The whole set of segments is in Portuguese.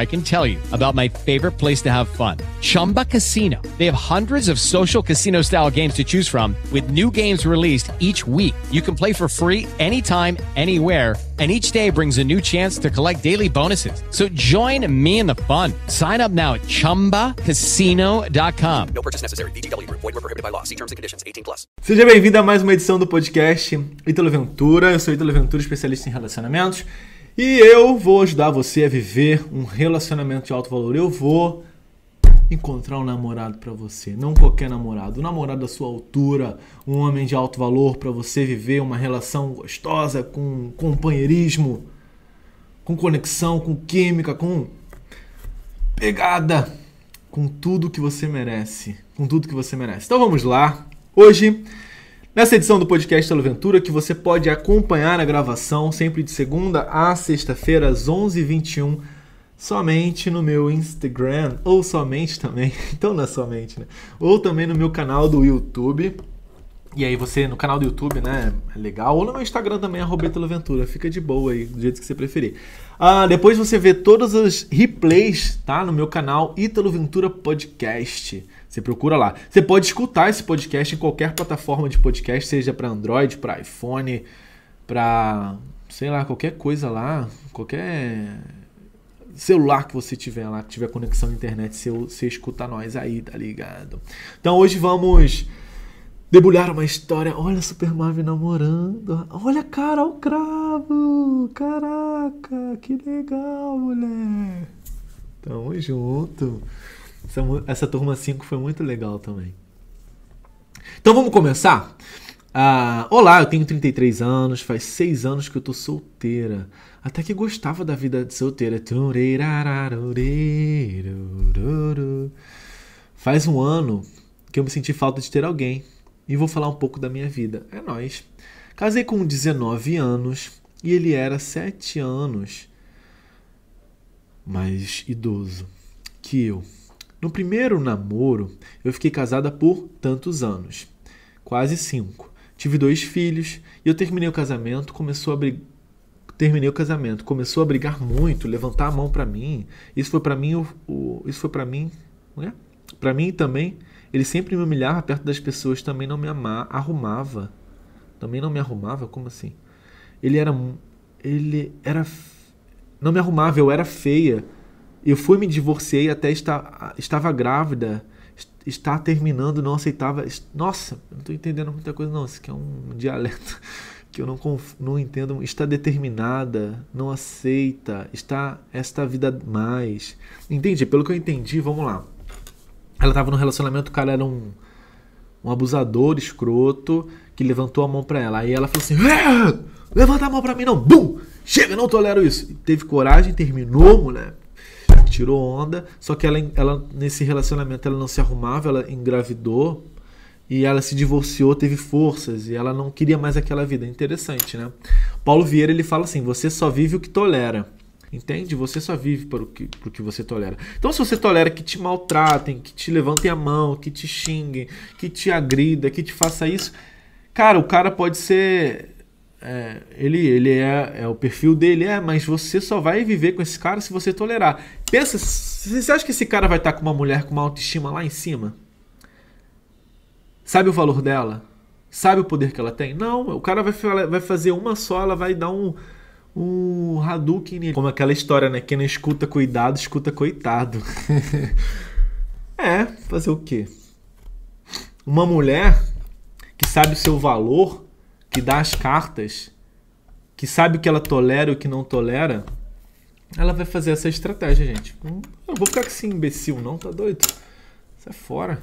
I can tell you about my favorite place to have fun. Chumba Casino. They have hundreds of social casino style games to choose from with new games released each week. You can play for free anytime, anywhere and each day brings a new chance to collect daily bonuses. So join me in the fun. Sign up now at ChumbaCasino.com. No purchase necessary. VGW. Void were prohibited by law. See terms and conditions. 18 plus. Seja bem-vindo a mais uma edição do podcast Ítalo Ventura. Eu sou Ítalo Ventura, especialista em relacionamentos. E eu vou ajudar você a viver um relacionamento de alto valor. Eu vou encontrar um namorado para você, não qualquer namorado, um namorado da sua altura, um homem de alto valor para você viver uma relação gostosa com companheirismo, com conexão, com química, com pegada, com tudo que você merece, com tudo que você merece. Então vamos lá. Hoje, nessa edição do podcast Ventura, que você pode acompanhar a gravação sempre de segunda a sexta-feira às 11h21 somente no meu Instagram, ou somente também, então não é somente, né? Ou também no meu canal do YouTube. E aí você, no canal do YouTube, né, é legal. Ou no meu Instagram também, arroba. Fica de boa aí, do jeito que você preferir. Ah, depois você vê todos os replays, tá? No meu canal Ítalo Ventura Podcast. Você procura lá. Você pode escutar esse podcast em qualquer plataforma de podcast, seja para Android, para iPhone, para sei lá, qualquer coisa lá, qualquer celular que você tiver lá, que tiver conexão à internet, você, você escuta nós aí, tá ligado? Então hoje vamos debulhar uma história. Olha Super Marvel namorando. Olha Carol Cravo. Caraca, que legal, mulher. Tamo junto. Essa, essa turma 5 foi muito legal também. Então vamos começar? Ah, olá, eu tenho 33 anos, faz 6 anos que eu tô solteira. Até que gostava da vida de solteira. Faz um ano que eu me senti falta de ter alguém. E vou falar um pouco da minha vida. É nós. Casei com 19 anos e ele era 7 anos mais idoso que eu. No primeiro namoro, eu fiquei casada por tantos anos quase 5. Tive dois filhos e eu terminei o casamento, começou a brigar terminei o casamento, começou a brigar muito, levantar a mão para mim. Isso foi para mim o, o, isso foi para mim, né? Para mim também, ele sempre me humilhava perto das pessoas, também não me amava, arrumava. Também não me arrumava, como assim? Ele era ele era não me arrumava, eu era feia. Eu fui me divorciei até estar estava grávida está terminando, não aceitava. Nossa, não estou entendendo muita coisa, não. Isso aqui é um dialeto que eu não, não entendo. Está determinada, não aceita, está esta vida mais. Entende? Pelo que eu entendi, vamos lá. Ela estava num relacionamento, o cara era um, um abusador escroto que levantou a mão para ela. Aí ela falou assim: é, levanta a mão para mim, não. Bum! Chega, não tolero isso. Teve coragem, terminou, mulher tirou onda, só que ela, ela nesse relacionamento ela não se arrumava, ela engravidou e ela se divorciou, teve forças e ela não queria mais aquela vida. Interessante, né? Paulo Vieira ele fala assim: você só vive o que tolera. Entende? Você só vive para o que, por que você tolera. Então, se você tolera que te maltratem, que te levantem a mão, que te xinguem, que te agrida, que te faça isso, cara, o cara pode ser é, ele, ele é, é o perfil dele, é, mas você só vai viver com esse cara se você tolerar. Pensa, você acha que esse cara vai estar com uma mulher com uma autoestima lá em cima? Sabe o valor dela? Sabe o poder que ela tem? Não, o cara vai, vai fazer uma só, ela vai dar um, um Hadouken nele. Como aquela história, né? Quem não escuta cuidado, escuta coitado. é, fazer o quê? Uma mulher que sabe o seu valor que dá as cartas, que sabe o que ela tolera e o que não tolera, ela vai fazer essa estratégia, gente. Eu vou ficar com esse imbecil, não, tá doido? Sai fora.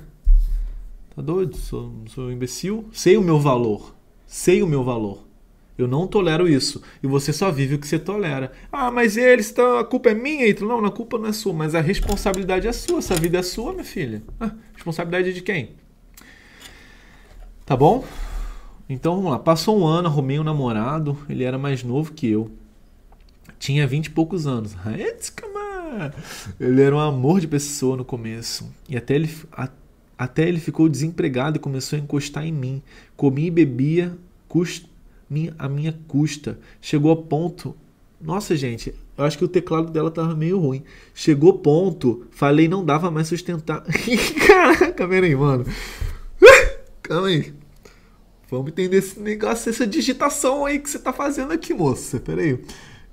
Tá doido? Sou, sou imbecil? Sei o meu valor. Sei o meu valor. Eu não tolero isso. E você só vive o que você tolera. Ah, mas eles estão. A culpa é minha, Ítalo. Não, a culpa não é sua, mas a responsabilidade é sua. Essa vida é sua, minha filha. Ah, responsabilidade é de quem? Tá bom? Então vamos lá. Passou um ano, arrumei um namorado. Ele era mais novo que eu. Tinha vinte e poucos anos. Ele era um amor de pessoa no começo. E até ele, a, até ele ficou desempregado e começou a encostar em mim. Comia e bebia minha, a minha custa. Chegou a ponto. Nossa, gente, eu acho que o teclado dela tava meio ruim. Chegou ponto, falei, não dava mais sustentar. Caraca, peraí, mano. Calma aí. Vamos entender esse negócio, essa digitação aí que você tá fazendo aqui, moça. Peraí.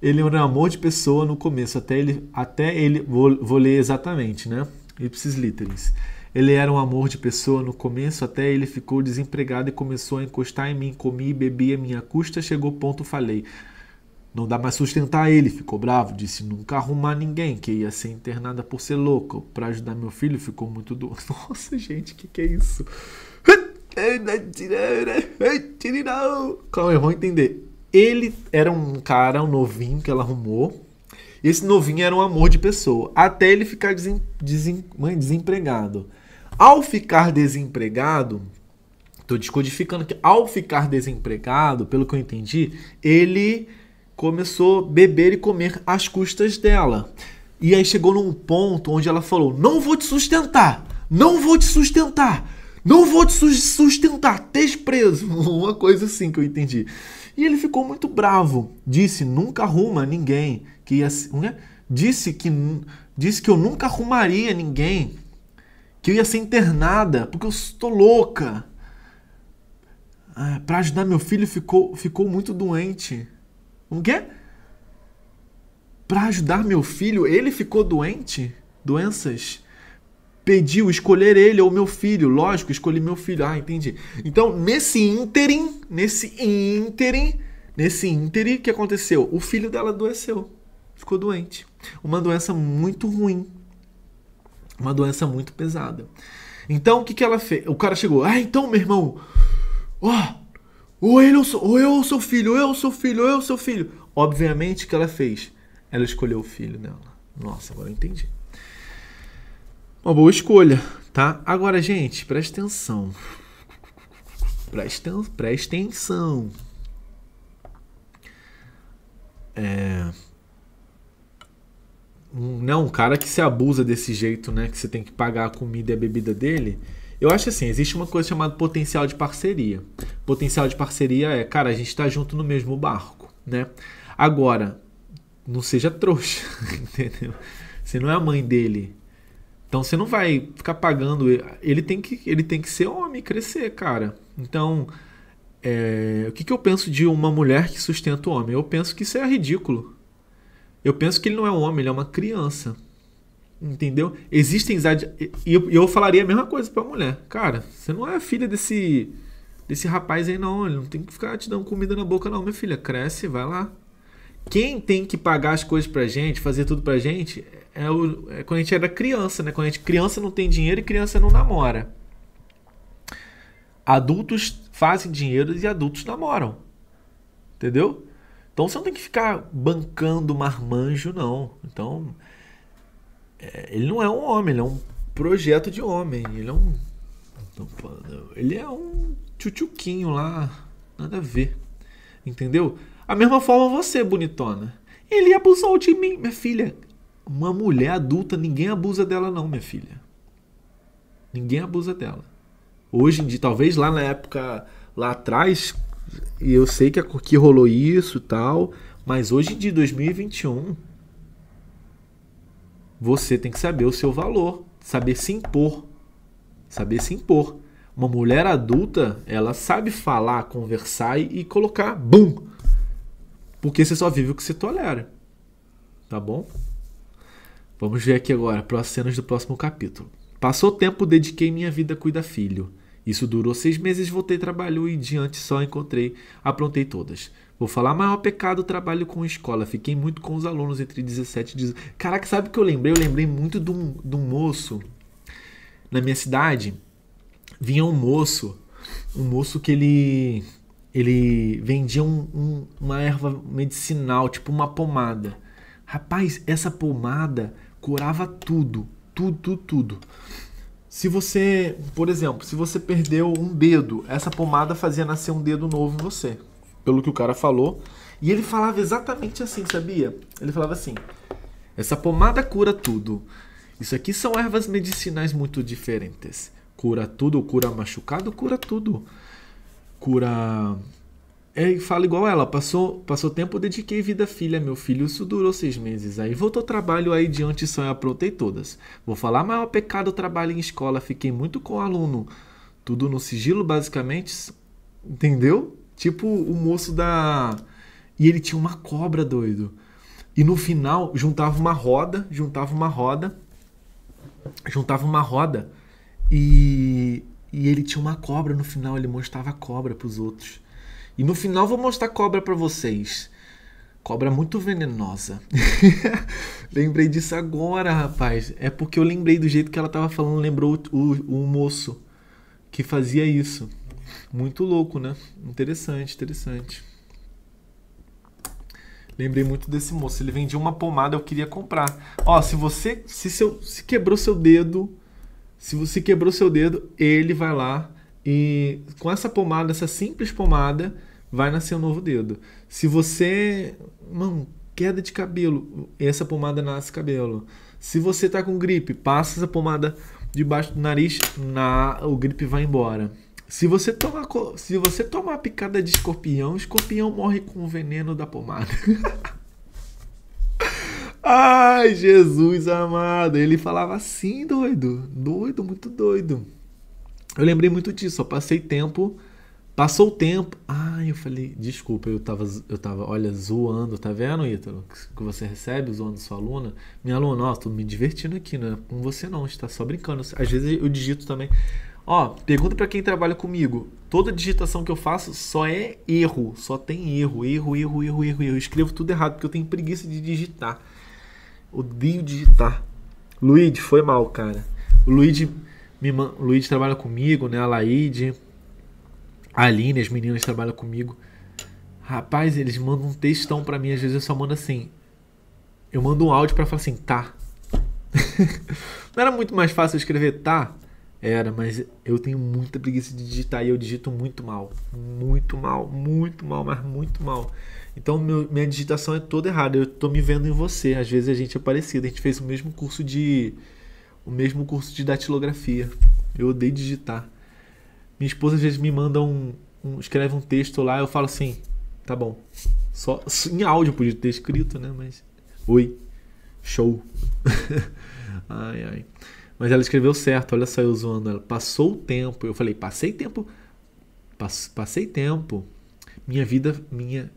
Ele era um amor de pessoa no começo, até ele. Até ele. Vou, vou ler exatamente, né? Ipsis literis. Ele era um amor de pessoa no começo, até ele ficou desempregado e começou a encostar em mim, comia e bebia minha custa, chegou ponto, falei. Não dá mais sustentar ele, ficou bravo, disse nunca arrumar ninguém, que ia ser internada por ser louco. Para ajudar meu filho, ficou muito doido. Nossa, gente, que que é isso? Calma aí, vamos entender. Ele era um cara, um novinho que ela arrumou, esse novinho era um amor de pessoa, até ele ficar desem, desem, desempregado. Ao ficar desempregado, estou descodificando que ao ficar desempregado, pelo que eu entendi, ele começou a beber e comer às custas dela. E aí chegou num ponto onde ela falou: Não vou te sustentar, não vou te sustentar, não vou te sustentar, desprezo. Uma coisa assim que eu entendi. E ele ficou muito bravo. Disse: Nunca arruma ninguém que ia, né? disse que disse que eu nunca arrumaria ninguém, que eu ia ser internada porque eu estou louca. Ah, para ajudar meu filho ficou ficou muito doente. O quê? Para ajudar meu filho, ele ficou doente? Doenças? Pediu escolher ele ou meu filho. Lógico, escolhi meu filho. Ah, entendi. Então, nesse ínterim, nesse ínterim, nesse ínterim, o que aconteceu? O filho dela adoeceu ficou doente. Uma doença muito ruim. Uma doença muito pesada. Então o que, que ela fez? O cara chegou, ah, então, meu irmão, ó, oh, ou ele ou, sou, ou eu ou seu filho, ou eu sou filho, ou eu sou filho. Obviamente o que ela fez? Ela escolheu o filho dela. Nossa, agora eu entendi. Uma boa escolha, tá? Agora, gente, presta atenção. Presta, atenção. É, um, né, um cara que se abusa desse jeito, né? Que você tem que pagar a comida e a bebida dele. Eu acho assim, existe uma coisa chamada potencial de parceria. Potencial de parceria é, cara, a gente está junto no mesmo barco, né? Agora, não seja trouxa, entendeu? Você não é a mãe dele. Então você não vai ficar pagando. Ele tem que, ele tem que ser homem, crescer, cara. Então, é, o que, que eu penso de uma mulher que sustenta o homem? Eu penso que isso é ridículo. Eu penso que ele não é um homem, ele é uma criança. Entendeu? Existem e eu, eu falaria a mesma coisa pra mulher. Cara, você não é filha desse desse rapaz aí não, ele não tem que ficar te dando comida na boca não, minha filha, cresce, vai lá. Quem tem que pagar as coisas pra gente, fazer tudo pra gente, é, o, é quando a gente era criança, né? Quando a gente criança não tem dinheiro e criança não namora. Adultos fazem dinheiro e adultos namoram. Entendeu? Então você não tem que ficar bancando marmanjo, não. Então, é, ele não é um homem, ele é um projeto de homem. Ele é um. Ele é um tchutchuquinho lá. Nada a ver. Entendeu? A mesma forma você, bonitona. Ele abusou de mim, minha filha. Uma mulher adulta, ninguém abusa dela, não, minha filha. Ninguém abusa dela. Hoje em dia, talvez lá na época, lá atrás, e eu sei que, que rolou isso e tal, mas hoje de 2021 você tem que saber o seu valor, saber se impor, saber se impor. Uma mulher adulta, ela sabe falar, conversar e, e colocar bum, porque você só vive o que você tolera, tá bom? Vamos ver aqui agora, as cenas do próximo capítulo. Passou tempo, dediquei minha vida a cuidar filho. Isso durou seis meses, voltei trabalho e diante só encontrei, aprontei todas. Vou falar maior pecado, trabalho com escola. Fiquei muito com os alunos entre 17 e 18. Caraca, sabe o que eu lembrei? Eu lembrei muito de um, de um moço na minha cidade vinha um moço, um moço que ele ele vendia um, um, uma erva medicinal, tipo uma pomada. Rapaz, essa pomada curava tudo, tudo, tudo, tudo. Se você, por exemplo, se você perdeu um dedo, essa pomada fazia nascer um dedo novo em você. Pelo que o cara falou. E ele falava exatamente assim, sabia? Ele falava assim: essa pomada cura tudo. Isso aqui são ervas medicinais muito diferentes. Cura tudo, cura machucado, cura tudo. Cura. É, fala igual ela, passou, passou tempo, eu dediquei vida filha, meu filho, isso durou seis meses. Aí voltou trabalho aí diante sonho, aprontei todas. Vou falar maior pecado, trabalho em escola, fiquei muito com o aluno. Tudo no sigilo, basicamente. Entendeu? Tipo o moço da. E ele tinha uma cobra, doido. E no final, juntava uma roda, juntava uma roda, juntava uma roda e, e ele tinha uma cobra no final, ele mostrava a cobra para os outros. E no final vou mostrar cobra para vocês. Cobra muito venenosa. lembrei disso agora, rapaz. É porque eu lembrei do jeito que ela tava falando, lembrou o, o, o moço que fazia isso. Muito louco, né? Interessante, interessante. Lembrei muito desse moço. Ele vendia uma pomada, eu queria comprar. Ó, se você se seu se quebrou seu dedo, se você quebrou seu dedo, ele vai lá e com essa pomada, essa simples pomada, vai nascer um novo dedo. Se você, mano, queda de cabelo, essa pomada nasce cabelo. Se você tá com gripe, passa essa pomada debaixo do nariz, na o gripe vai embora. Se você tomar, se você tomar picada de escorpião, escorpião morre com o veneno da pomada. Ai, Jesus amado. Ele falava assim, doido. Doido, muito doido. Eu lembrei muito disso. Eu passei tempo. Passou o tempo. Ai, eu falei, desculpa, eu tava, eu tava, olha, zoando, tá vendo, Ítalo? Que você recebe zoando sua aluna. Minha aluna, ó, tô me divertindo aqui, não é com você não, a gente tá só brincando. Às vezes eu digito também. Ó, pergunta para quem trabalha comigo. Toda digitação que eu faço só é erro, só tem erro, erro, erro, erro, erro, erro. Eu escrevo tudo errado porque eu tenho preguiça de digitar. Odeio digitar. Luigi, foi mal, cara. O Luigi, me, o trabalha comigo, né? A Laide, a Aline, as meninas trabalham comigo. Rapaz, eles mandam um textão para mim, às vezes eu só mando assim. Eu mando um áudio para falar assim, tá. Não era muito mais fácil escrever tá? Era, mas eu tenho muita preguiça de digitar e eu digito muito mal. Muito mal, muito mal, mas muito mal. Então meu, minha digitação é toda errada. Eu tô me vendo em você. Às vezes a gente é parecido. A gente fez o mesmo curso de. O mesmo curso de datilografia. Eu odeio digitar. Minha esposa às vezes me manda um, um. escreve um texto lá, eu falo assim, tá bom. Só. Em áudio podia ter escrito, né? Mas. Oi. Show. ai, ai. Mas ela escreveu certo, olha só eu zoando ela. Passou o tempo. Eu falei, passei tempo. Passei tempo. Minha vida, minha.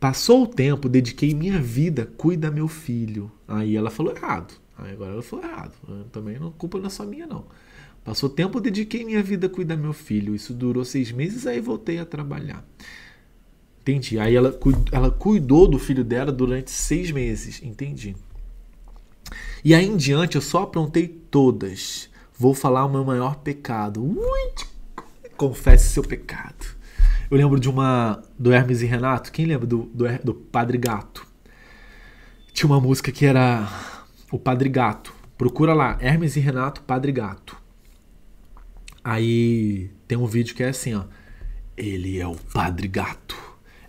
Passou o tempo, dediquei minha vida, cuida meu filho. Aí ela falou errado. Aí agora ela falou errado. Também não culpa não é só minha, não. Passou tempo, dediquei minha vida, cuida meu filho. Isso durou seis meses, aí voltei a trabalhar. Entendi. Aí ela, ela cuidou do filho dela durante seis meses. Entendi. E aí em diante eu só aprontei todas. Vou falar o meu maior pecado. Ui, confesse seu pecado. Eu lembro de uma do Hermes e Renato. Quem lembra do, do, do Padre Gato? Tinha uma música que era o Padre Gato. Procura lá, Hermes e Renato, Padre Gato. Aí tem um vídeo que é assim, ó. Ele é o Padre Gato.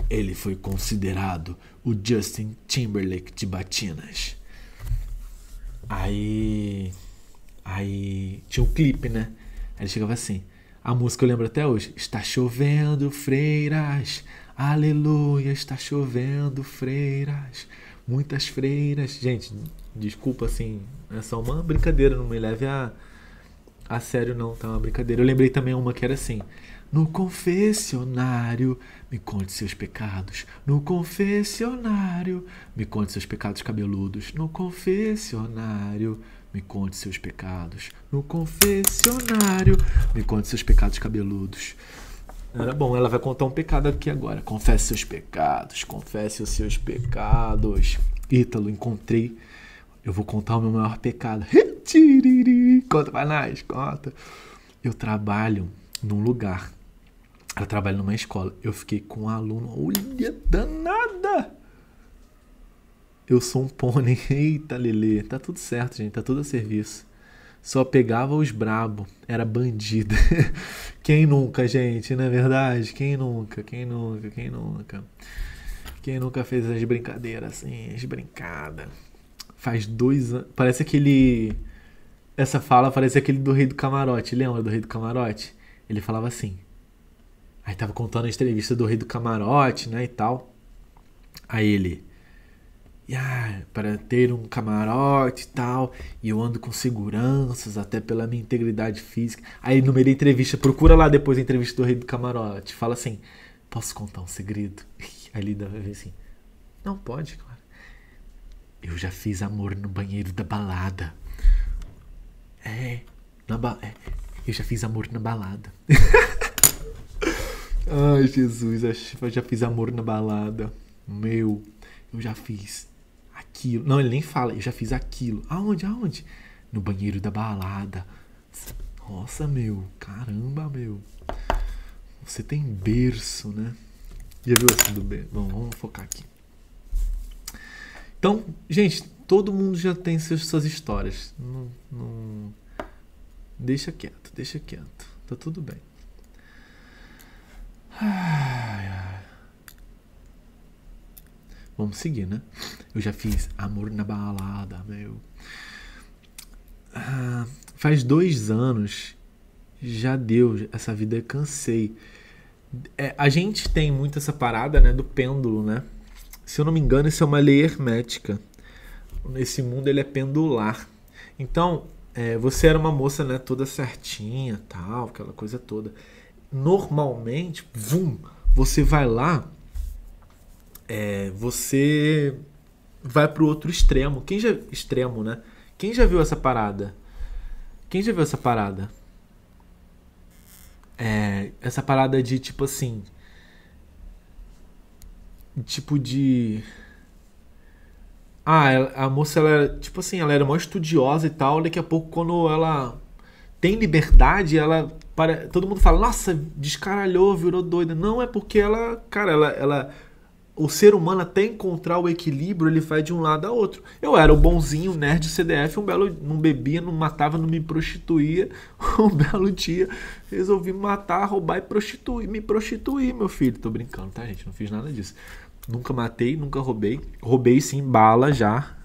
Ele foi considerado o Justin Timberlake de Batinas. Aí. Aí. Tinha um clipe, né? Aí ele chegava assim. A música eu lembro até hoje. Está chovendo, freiras. Aleluia, está chovendo, freiras. Muitas freiras. Gente, desculpa assim. É só uma brincadeira, não me leve a, a sério, não, tá? Uma brincadeira. Eu lembrei também uma que era assim. No confessionário, me conte seus pecados. No confessionário, me conte seus pecados cabeludos. No confessionário, me conte seus pecados. No confessionário, me conte seus pecados cabeludos. Era bom, ela vai contar um pecado aqui agora. Confesse seus pecados, confesse os seus pecados. Ítalo, encontrei. Eu vou contar o meu maior pecado. Conta pra nós, conta. eu trabalho num lugar. Ela trabalha numa escola. Eu fiquei com um aluno. Olha, danada! Eu sou um pônei. Eita, Lelê. Tá tudo certo, gente. Tá tudo a serviço. Só pegava os brabo. Era bandida. Quem nunca, gente? Não é verdade? Quem nunca? Quem nunca? Quem nunca? Quem nunca fez as brincadeiras assim? As brincadas. Faz dois anos. Parece aquele. Essa fala parece aquele do Rei do Camarote. Lembra do Rei do Camarote? Ele falava assim. Aí tava contando a entrevista do Rei do Camarote, né? E tal. Aí ele. Ah, para ter um camarote e tal, e eu ando com seguranças, até pela minha integridade física. Aí no meio da entrevista, procura lá depois a entrevista do Rei do Camarote. Fala assim: Posso contar um segredo? Aí ele ver assim: Não pode, claro. Eu já fiz amor no banheiro da balada. É, na ba é, eu já fiz amor na balada. Ai, Jesus, eu já fiz amor na balada. Meu, eu já fiz aquilo. Não, ele nem fala, eu já fiz aquilo. Aonde? Aonde? No banheiro da balada. Nossa, meu, caramba, meu. Você tem berço, né? Já viu assim do berço? Bom, vamos focar aqui. Então, gente, todo mundo já tem suas, suas histórias. Não, não... Deixa quieto, deixa quieto. Tá tudo bem. Ai, ai. Vamos seguir, né? Eu já fiz Amor na Balada, meu. Ah, faz dois anos já deu essa vida, eu cansei. É, a gente tem muito essa parada, né, do pêndulo, né? Se eu não me engano, isso é uma lei hermética. Nesse mundo ele é pendular. Então, é, você era uma moça, né, toda certinha, tal, aquela coisa toda. Normalmente, vum, você vai lá é, você vai pro outro extremo. Quem já extremo, né? Quem já viu essa parada? Quem já viu essa parada? É, essa parada de tipo assim, tipo de ah, a moça ela era, tipo assim, ela era mó estudiosa e tal, daqui a pouco quando ela tem liberdade, ela para todo mundo fala: "Nossa, descaralhou, virou doida". Não é porque ela, cara, ela ela o ser humano até encontrar o equilíbrio, ele vai de um lado a outro. Eu era o bonzinho, nerd CDF, um belo não bebia, não matava, não me prostituía. Um belo dia resolvi matar, roubar e prostituir, me prostituir, meu filho. Tô brincando, tá, gente? Não fiz nada disso. Nunca matei, nunca roubei. Roubei sim bala já.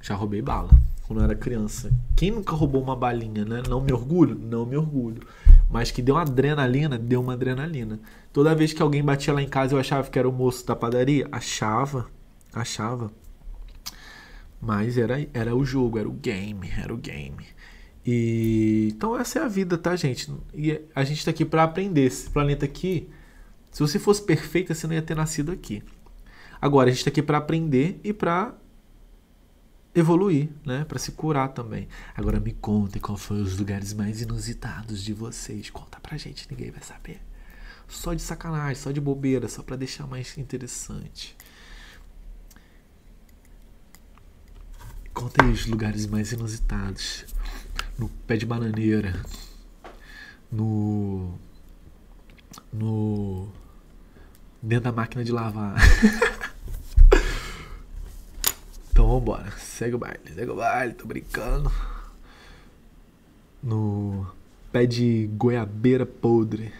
Já roubei bala quando eu era criança. Quem nunca roubou uma balinha, né? Não me orgulho? Não me orgulho. Mas que deu uma adrenalina, deu uma adrenalina. Toda vez que alguém batia lá em casa, eu achava que era o moço da padaria. Achava, achava. Mas era, era o jogo, era o game, era o game. E então essa é a vida, tá, gente? E a gente tá aqui para aprender. Esse planeta aqui, se você fosse perfeita, você não ia ter nascido aqui. Agora a gente tá aqui para aprender e para evoluir, né? Para se curar também. Agora me contem qual foi os lugares mais inusitados de vocês. Conta pra gente, ninguém vai saber só de sacanagem, só de bobeira, só para deixar mais interessante. Conta aí os lugares mais inusitados. No pé de bananeira. No. No. Dentro da máquina de lavar. então vambora. Segue o baile, segue o baile, tô brincando. No pé de goiabeira podre.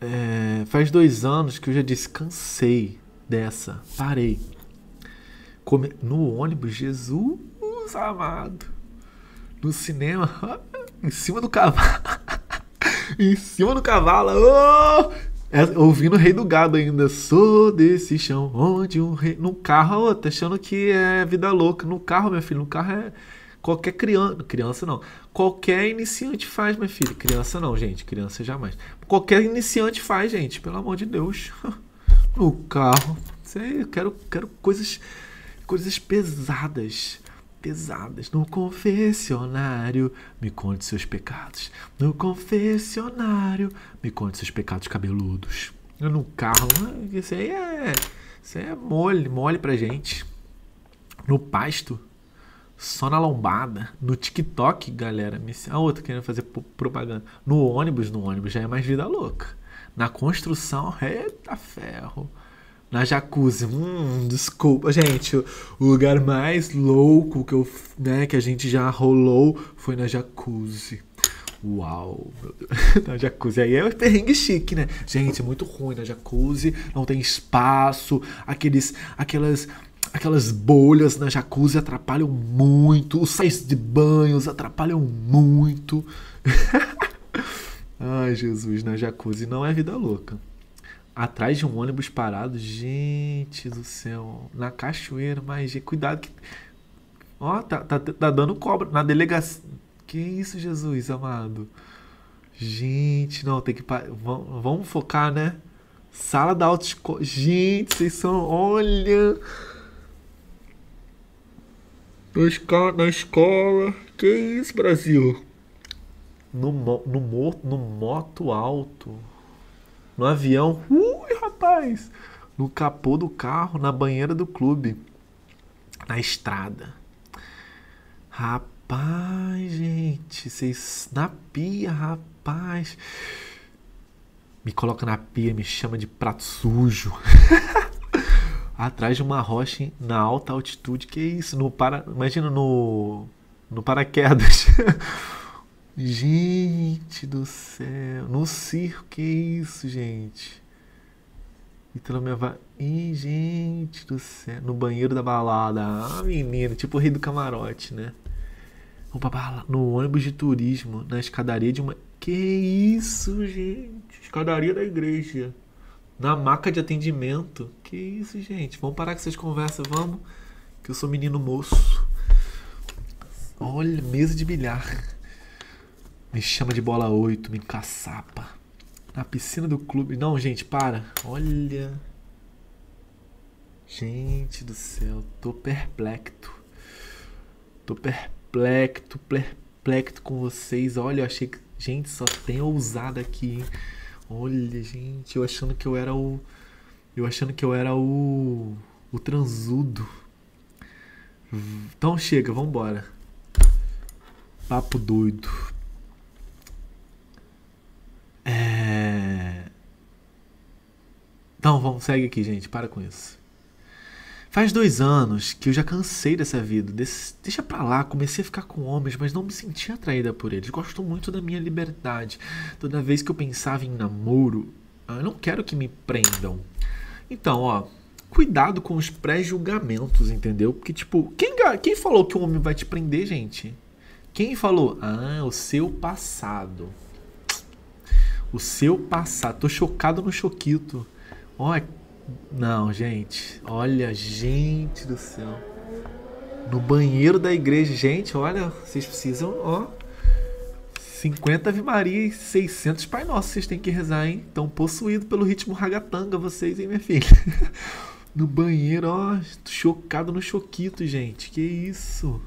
É, faz dois anos que eu já descansei dessa. Parei. Come... No ônibus, Jesus amado. No cinema, em cima do cavalo. em cima do cavalo. Oh! É, ouvindo o Rei do Gado ainda. Sou desse chão onde um rei. No carro, oh, tá achando que é vida louca. No carro, meu filho, no carro é Qualquer criança, criança não, qualquer iniciante faz, meu filho. Criança não, gente, criança jamais. Qualquer iniciante faz, gente, pelo amor de Deus. No carro, sei, quero, quero coisas, coisas pesadas, pesadas. No confessionário, me conte seus pecados. No confessionário, me conte seus pecados cabeludos. No carro, isso aí é, isso aí é mole, mole pra gente. No pasto, Só na lombada. No TikTok, galera. A outra querendo fazer propaganda. No ônibus, no ônibus já é mais vida louca. Na construção, eita ferro. Na jacuzzi, hum, desculpa, gente. O lugar mais louco que, eu, né, que a gente já rolou foi na jacuzzi. Uau, meu Deus. Na jacuzzi. Aí é um perrengue chique, né? Gente, é muito ruim na jacuzzi. Não tem espaço. Aqueles, aquelas, aquelas bolhas na jacuzzi atrapalham muito. Os sais de banhos atrapalham muito. Ai, Jesus, na jacuzzi não é vida louca. Atrás de um ônibus parado, gente do céu. Na cachoeira, mas cuidado que. Ó, tá, tá, tá dando cobra. Na delegacia que isso, Jesus amado? Gente, não, tem que. Vamos, vamos focar, né? Sala da autoescola. Gente, vocês são. Olha! Na escola. Que isso, Brasil? No, no, no, no moto alto. No avião. Ui, rapaz! No capô do carro, na banheira do clube. Na estrada. Rapaz, gente, vocês. Na pia, rapaz. Me coloca na pia, me chama de prato sujo. Atrás de uma rocha na alta altitude. Que isso? No para... Imagina no. No paraquedas. gente do céu. No circo, que isso, gente? Então me vai. Ih, gente do céu. No banheiro da balada. Ah, menina, tipo o rei do camarote, né? no ônibus de turismo, na escadaria de uma. Que isso, gente? Escadaria da igreja. Na maca de atendimento. Que isso, gente? Vamos parar com essas conversas, vamos? Que eu sou menino moço. Olha, mesa de bilhar. Me chama de bola 8, me caçapa. Na piscina do clube. Não, gente, para. Olha. Gente do céu, tô perplexo. Tô perplexo perplexo, com vocês. Olha, eu achei que. Gente, só tem ousada aqui, hein? Olha, gente, eu achando que eu era o. Eu achando que eu era o. O transudo. Então chega, vambora. Papo doido. É. Então, vamos, segue aqui, gente. Para com isso. Faz dois anos que eu já cansei dessa vida. Deixa pra lá, comecei a ficar com homens, mas não me sentia atraída por eles. Gosto muito da minha liberdade. Toda vez que eu pensava em namoro, eu não quero que me prendam. Então, ó, cuidado com os pré-julgamentos, entendeu? Porque, tipo, quem, quem falou que o homem vai te prender, gente? Quem falou? Ah, o seu passado. O seu passado. Tô chocado no choquito. Ó, não, gente. Olha, gente do céu. No banheiro da igreja. Gente, olha, vocês precisam, ó. 50 Ave Maria e 600 Pai Nosso vocês têm que rezar, hein? Estão possuídos pelo ritmo ragatanga vocês, hein, minha filha? no banheiro, ó. Chocado no choquito, gente. Que isso?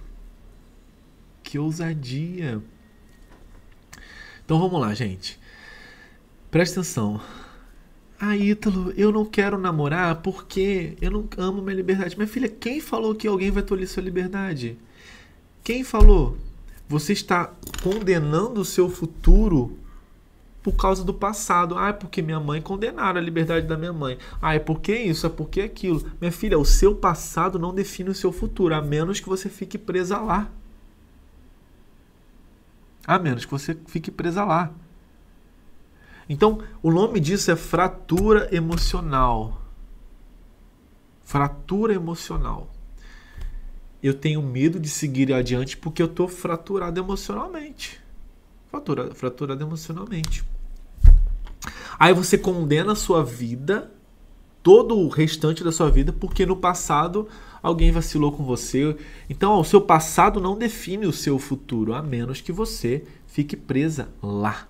Que ousadia. Então vamos lá, gente. Presta atenção. Ah, Ítalo, eu não quero namorar porque eu não amo minha liberdade. Minha filha, quem falou que alguém vai tolir sua liberdade? Quem falou? Você está condenando o seu futuro por causa do passado. Ah, é porque minha mãe condenaram a liberdade da minha mãe. Ah, é porque isso, é porque aquilo. Minha filha, o seu passado não define o seu futuro, a menos que você fique presa lá. A menos que você fique presa lá. Então, o nome disso é fratura emocional. Fratura emocional. Eu tenho medo de seguir adiante porque eu estou fraturado emocionalmente. Fratura, fraturado emocionalmente. Aí você condena a sua vida, todo o restante da sua vida, porque no passado alguém vacilou com você. Então, ó, o seu passado não define o seu futuro, a menos que você fique presa lá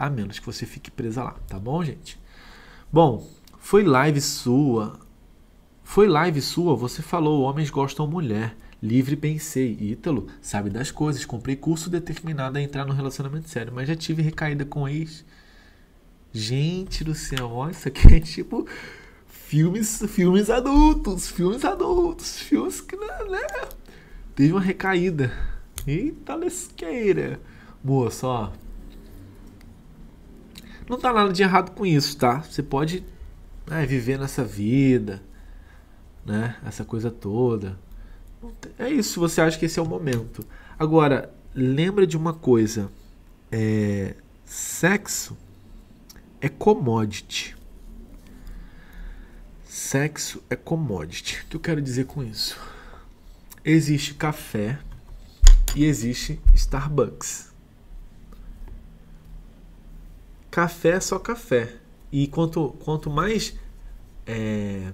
a menos que você fique presa lá, tá bom, gente? Bom, foi live sua. Foi live sua, você falou homens gostam mulher. Livre pensei, Ítalo, sabe das coisas, comprei curso determinado a entrar no relacionamento sério, mas já tive recaída com ex. Gente do céu, olha, isso aqui é tipo filmes, filmes adultos, filmes adultos, filmes que, né? teve uma recaída. Eita lesqueira. Moça, ó. Não tá nada de errado com isso, tá? Você pode né, viver nessa vida, né? Essa coisa toda. É isso, você acha que esse é o momento. Agora, lembra de uma coisa. É, sexo é commodity. Sexo é commodity. O que eu quero dizer com isso? Existe café e existe Starbucks. Café é só café. E quanto, quanto mais. É,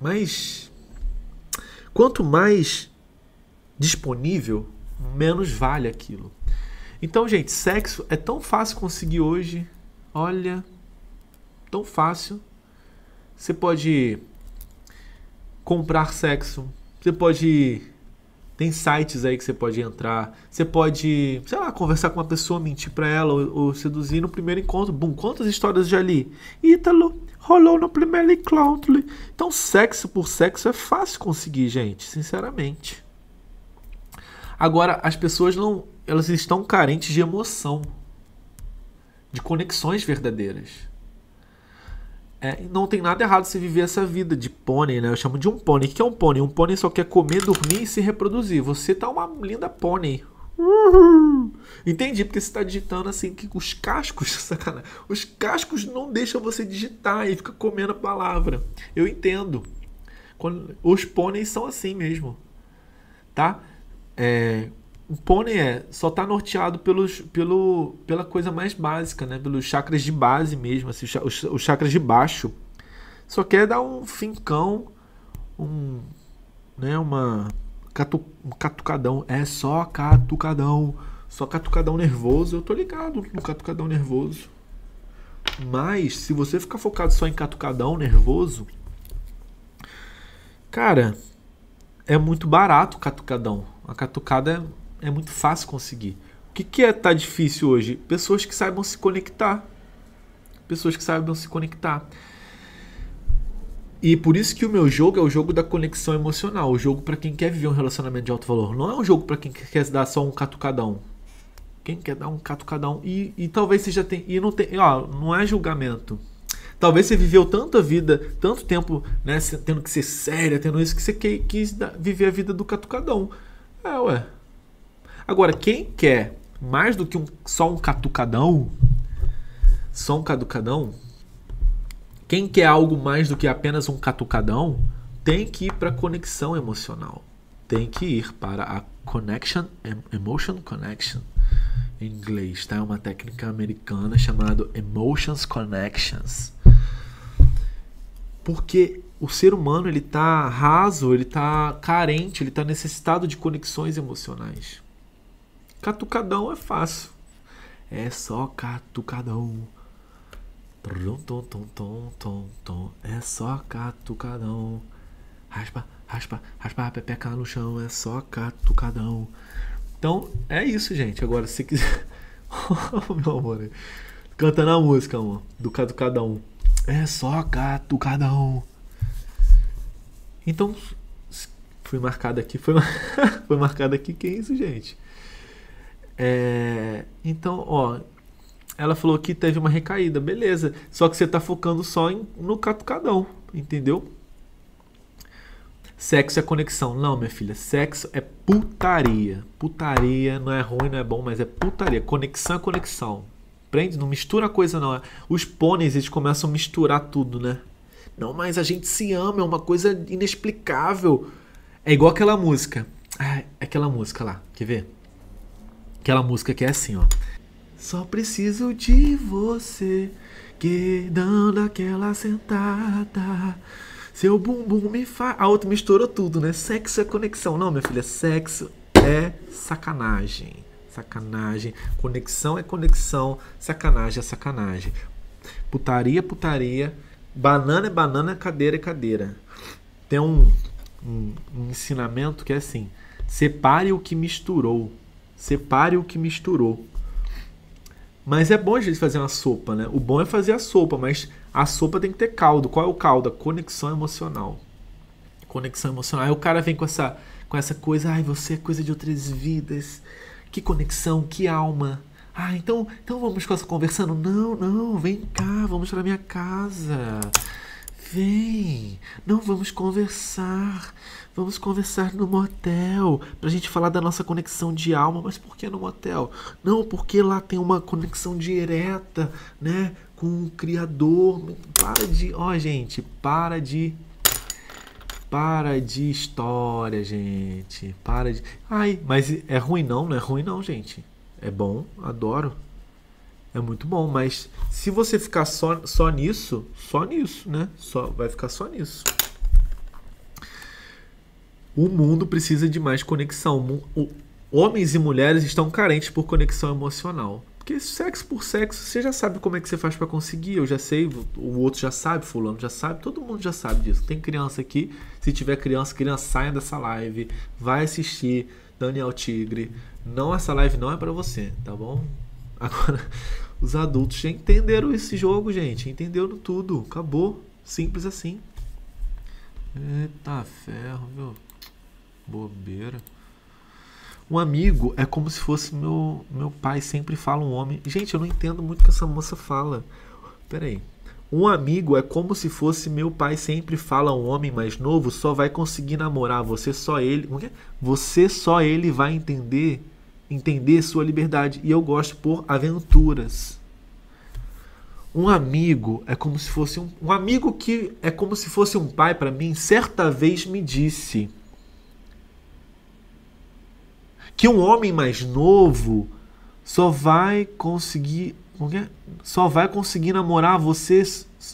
mais. Quanto mais disponível, menos vale aquilo. Então, gente, sexo é tão fácil conseguir hoje. Olha, tão fácil. Você pode comprar sexo. Você pode. Tem sites aí que você pode entrar. Você pode, sei lá, conversar com uma pessoa, mentir pra ela ou, ou seduzir no primeiro encontro. Bum, quantas histórias já li? Ítalo, rolou no primeiro encontro. Então, sexo por sexo é fácil conseguir, gente, sinceramente. Agora, as pessoas não. Elas estão carentes de emoção, de conexões verdadeiras. É, não tem nada errado se viver essa vida de pônei, né? Eu chamo de um pônei. O que é um pônei? Um pônei só quer comer, dormir e se reproduzir. Você tá uma linda pônei. Uhum. Entendi, porque você está digitando assim que os cascos, sacanagem, os cascos não deixam você digitar e fica comendo a palavra. Eu entendo. Quando, os pôneis são assim mesmo, tá? É, o pônei é, só está norteado pelos, pelo, pela coisa mais básica, né? Pelos chakras de base mesmo, assim, os, os chakras de baixo. Só quer dar um fincão, um, né, uma catu, um catucadão. É só catucadão, só catucadão nervoso. Eu tô ligado no catucadão nervoso. Mas se você ficar focado só em catucadão nervoso, cara, é muito barato o catucadão. A catucada é, é muito fácil conseguir. O que, que é tá difícil hoje? Pessoas que saibam se conectar. Pessoas que saibam se conectar. E por isso que o meu jogo é o jogo da conexão emocional, o jogo para quem quer viver um relacionamento de alto valor. Não é um jogo para quem quer dar só um catucadão. Quem quer dar um catucadão e, e talvez você já tenha e não tem, ó, não é julgamento. Talvez você viveu tanta vida, tanto tempo, né, tendo que ser séria, tendo isso que você quis viver a vida do catucadão. É, ué. Agora, quem quer mais do que um, só um catucadão, só um catucadão, quem quer algo mais do que apenas um catucadão, tem que ir para a conexão emocional. Tem que ir para a connection, emotion connection, em inglês, tá? É uma técnica americana chamada emotions connections. Porque o ser humano ele tá raso, ele tá carente, ele tá necessitado de conexões emocionais. Catucadão é fácil. É só catucadão. Tom, tom, tom, tom, tom, tom. É só catucadão. Raspa, raspa, raspa a pepeca no chão. É só catucadão. Então, é isso, gente. Agora, se quiser. oh, meu amor. Cantando a música, amor. Do catucadão. É só catucadão. Então, foi marcado aqui, foi, foi marcado aqui, que é isso, gente? É, então, ó, ela falou que teve uma recaída, beleza. Só que você tá focando só em, no catucadão, entendeu? Sexo é conexão. Não, minha filha, sexo é putaria. Putaria não é ruim, não é bom, mas é putaria. Conexão é conexão. Prende, não mistura coisa não. Os pôneis, eles começam a misturar tudo, né? Não, mas a gente se ama, é uma coisa inexplicável. É igual aquela música. Ah, aquela música lá, quer ver? Aquela música que é assim, ó. Só preciso de você, que dando aquela sentada. Seu bumbum me faz. A outra misturou tudo, né? Sexo é conexão. Não, minha filha, sexo é sacanagem. Sacanagem. Conexão é conexão. Sacanagem é sacanagem. Putaria é putaria Banana é banana, cadeira é cadeira. Tem um, um, um ensinamento que é assim: separe o que misturou. Separe o que misturou. Mas é bom a gente fazer uma sopa, né? O bom é fazer a sopa, mas a sopa tem que ter caldo. Qual é o caldo? A conexão emocional. Conexão emocional. Aí o cara vem com essa com essa coisa, ai, você é coisa de outras vidas. Que conexão, que alma. Ah, então, então vamos conversando. Não, não, vem cá, vamos para minha casa. Vem, não vamos conversar. Vamos conversar no motel pra gente falar da nossa conexão de alma. Mas por que no motel? Não, porque lá tem uma conexão direta, né, com o criador. Para de, ó, gente, para de para de história, gente. Para de. Ai, mas é ruim não, não é ruim não, gente. É bom, adoro. É muito bom, mas se você ficar só, só nisso, só nisso, né? Só vai ficar só nisso. O mundo precisa de mais conexão. O, homens e mulheres estão carentes por conexão emocional. Porque sexo por sexo, você já sabe como é que você faz para conseguir. Eu já sei, o outro já sabe, fulano já sabe, todo mundo já sabe disso. Tem criança aqui, se tiver criança, criança saia dessa live, vai assistir Daniel Tigre. Não, essa live não é para você, tá bom? Agora, os adultos já entenderam esse jogo, gente. Entenderam tudo. Acabou. Simples assim. Eita ferro, viu? Bobeira. Um amigo é como se fosse meu, meu pai, sempre fala um homem. Gente, eu não entendo muito o que essa moça fala. Peraí. Um amigo é como se fosse meu pai, sempre fala um homem mais novo, só vai conseguir namorar. Você só ele. É? Você só ele vai entender entender sua liberdade. E eu gosto por aventuras. Um amigo é como se fosse um, um amigo que é como se fosse um pai para mim. Certa vez me disse que um homem mais novo só vai conseguir é? só vai conseguir namorar você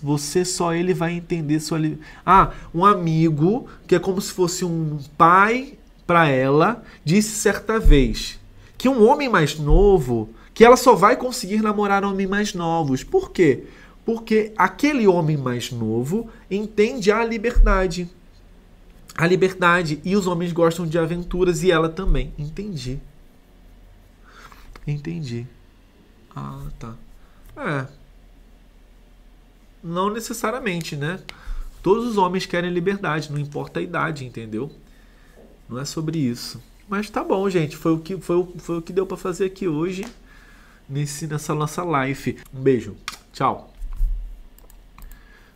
você só ele vai entender sua ah um amigo que é como se fosse um pai para ela disse certa vez que um homem mais novo, que ela só vai conseguir namorar homens mais novos. Por quê? Porque aquele homem mais novo entende a liberdade. A liberdade e os homens gostam de aventuras e ela também. Entendi. Entendi. Ah, tá. É. Não necessariamente, né? Todos os homens querem liberdade, não importa a idade, entendeu? Não é sobre isso. Mas tá bom, gente. Foi o que, foi, o, foi o que deu para fazer aqui hoje nesse, nessa nossa live. Um beijo. Tchau.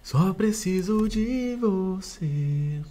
Só preciso de você.